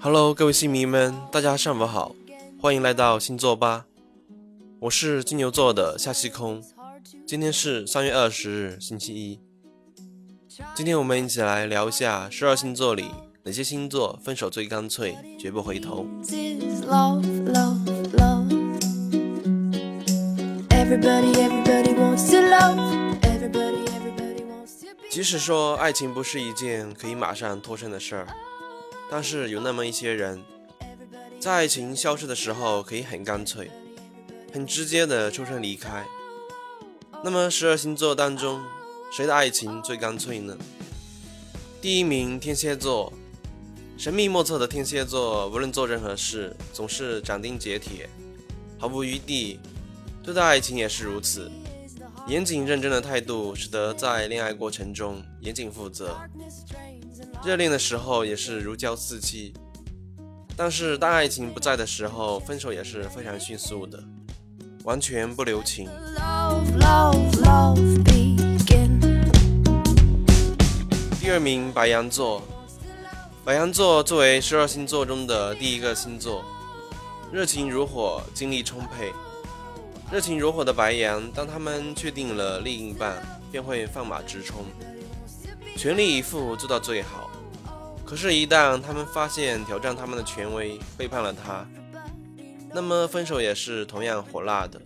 Hello，各位星迷们，大家上午好，欢迎来到星座吧。我是金牛座的夏西空，今天是三月二十日，星期一。今天我们一起来聊一下十二星座里哪些星座分手最干脆，绝不回头。即使说爱情不是一件可以马上脱身的事儿。但是有那么一些人，在爱情消失的时候，可以很干脆、很直接的抽身离开。那么十二星座当中，谁的爱情最干脆呢？第一名天蝎座，神秘莫测的天蝎座，无论做任何事，总是斩钉截铁，毫无余地。对待爱情也是如此，严谨认真的态度，使得在恋爱过程中严谨负责。热恋的时候也是如胶似漆，但是当爱情不在的时候，分手也是非常迅速的，完全不留情。第二名白羊座，白羊座作为十二星座中的第一个星座，热情如火，精力充沛。热情如火的白羊，当他们确定了另一半，便会放马直冲，全力以赴做到最好。可是，一旦他们发现挑战他们的权威背叛了他，那么分手也是同样火辣的。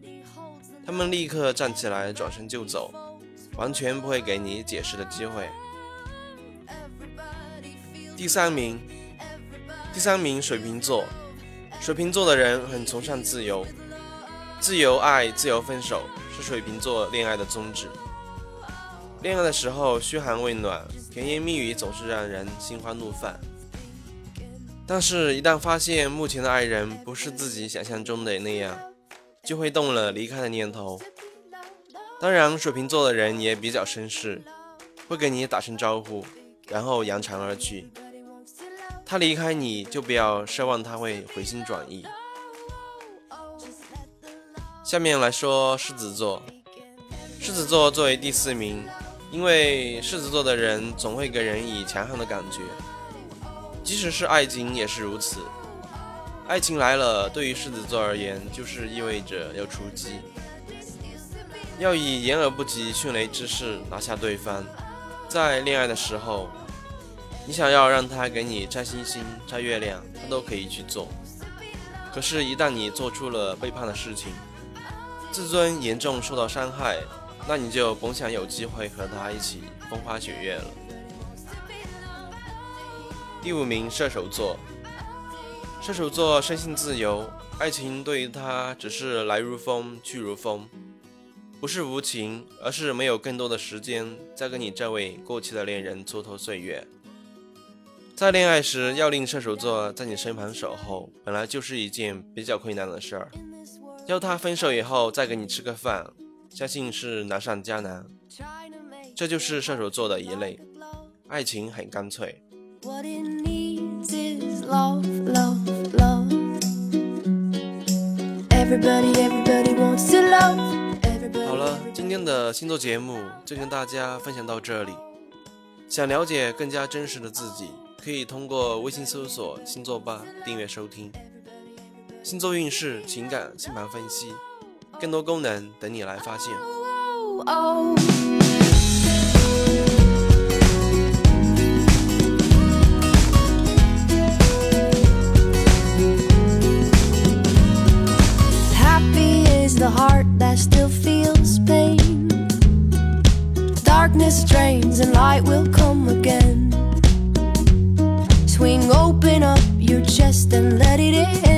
他们立刻站起来，转身就走，完全不会给你解释的机会。第三名，第三名水瓶座，水瓶座的人很崇尚自由，自由爱、自由分手是水瓶座恋爱的宗旨。恋爱的时候嘘寒问暖。甜言蜜语总是让人心花怒放，但是，一旦发现目前的爱人不是自己想象中的那样，就会动了离开的念头。当然，水瓶座的人也比较绅士，会跟你打声招呼，然后扬长而去。他离开你就不要奢望他会回心转意。下面来说狮子座，狮子座作为第四名。因为狮子座的人总会给人以强悍的感觉，即使是爱情也是如此。爱情来了，对于狮子座而言，就是意味着要出击，要以言而不及、迅雷之势拿下对方。在恋爱的时候，你想要让他给你摘星星、摘月亮，他都可以去做。可是，一旦你做出了背叛的事情，自尊严重受到伤害。那你就甭想有机会和他一起风花雪月了。第五名，射手座。射手座生性自由，爱情对于他只是来如风去如风，不是无情，而是没有更多的时间再跟你这位过气的恋人蹉跎岁月。在恋爱时，要令射手座在你身旁守候，本来就是一件比较困难的事儿。要他分手以后再给你吃个饭。相信是难上加难，这就是射手座的一类，爱情很干脆。好了，今天的星座节目就跟大家分享到这里。想了解更加真实的自己，可以通过微信搜索“星座吧”订阅收听。星座运势、情感、星盘分析。更多功能等你来发现。Happy is the heart that still feels pain. Darkness drains and light will come again. Swing open up your chest and let it in.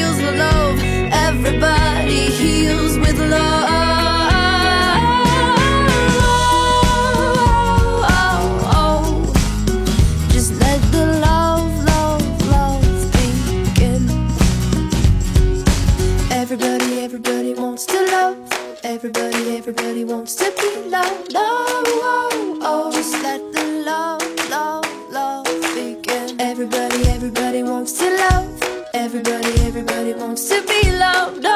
With love. Everybody heals with love. Just let the love, love, love begin. Everybody, everybody wants to love. Everybody, everybody wants to be loved. Oh, oh, oh. Just let the love, love, love begin. Everybody, everybody wants to love. Everybody, everybody wants to be loved.